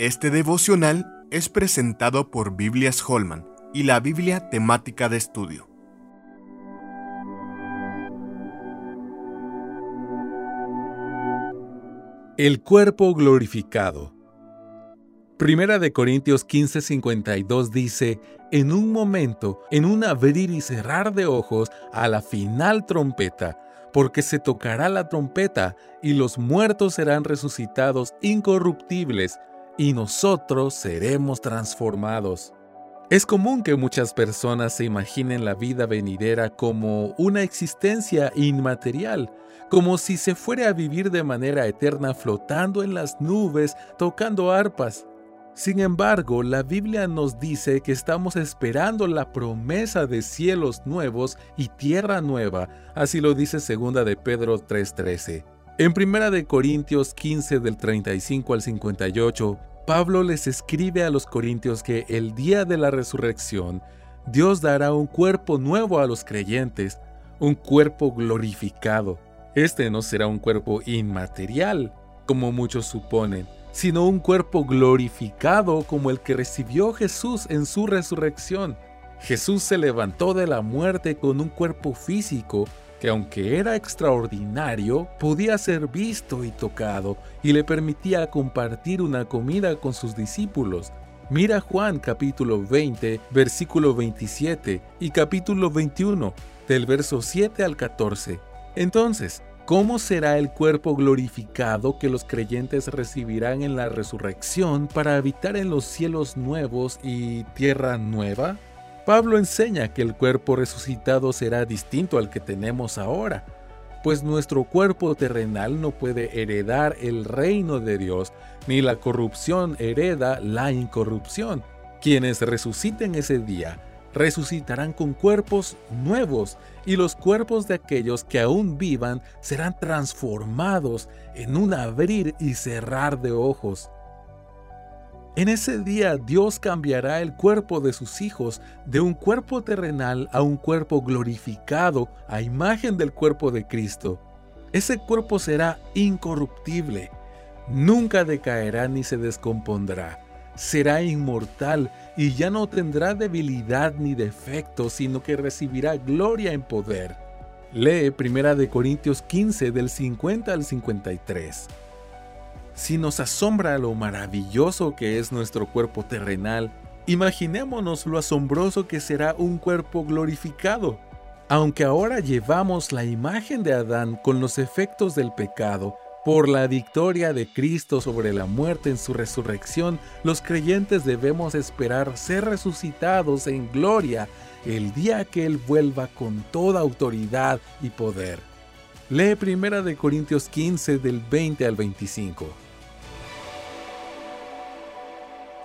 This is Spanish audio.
Este devocional es presentado por Biblias Holman y la Biblia temática de estudio. El cuerpo glorificado. Primera de Corintios 15:52 dice, en un momento, en un abrir y cerrar de ojos, a la final trompeta, porque se tocará la trompeta y los muertos serán resucitados incorruptibles y nosotros seremos transformados. Es común que muchas personas se imaginen la vida venidera como una existencia inmaterial, como si se fuera a vivir de manera eterna flotando en las nubes, tocando arpas. Sin embargo, la Biblia nos dice que estamos esperando la promesa de cielos nuevos y tierra nueva, así lo dice segunda de Pedro 3:13. En primera de Corintios 15 del 35 al 58, Pablo les escribe a los corintios que el día de la resurrección Dios dará un cuerpo nuevo a los creyentes, un cuerpo glorificado. Este no será un cuerpo inmaterial, como muchos suponen, sino un cuerpo glorificado como el que recibió Jesús en su resurrección. Jesús se levantó de la muerte con un cuerpo físico que aunque era extraordinario, podía ser visto y tocado y le permitía compartir una comida con sus discípulos. Mira Juan capítulo 20, versículo 27 y capítulo 21, del verso 7 al 14. Entonces, ¿Cómo será el cuerpo glorificado que los creyentes recibirán en la resurrección para habitar en los cielos nuevos y tierra nueva? Pablo enseña que el cuerpo resucitado será distinto al que tenemos ahora, pues nuestro cuerpo terrenal no puede heredar el reino de Dios, ni la corrupción hereda la incorrupción. Quienes resuciten ese día resucitarán con cuerpos nuevos y los cuerpos de aquellos que aún vivan serán transformados en un abrir y cerrar de ojos. En ese día Dios cambiará el cuerpo de sus hijos de un cuerpo terrenal a un cuerpo glorificado a imagen del cuerpo de Cristo. Ese cuerpo será incorruptible, nunca decaerá ni se descompondrá será inmortal y ya no tendrá debilidad ni defecto, sino que recibirá gloria en poder. Lee 1 Corintios 15 del 50 al 53. Si nos asombra lo maravilloso que es nuestro cuerpo terrenal, imaginémonos lo asombroso que será un cuerpo glorificado. Aunque ahora llevamos la imagen de Adán con los efectos del pecado, por la victoria de Cristo sobre la muerte en su resurrección, los creyentes debemos esperar ser resucitados en gloria el día que Él vuelva con toda autoridad y poder. Lee 1 de Corintios 15 del 20 al 25.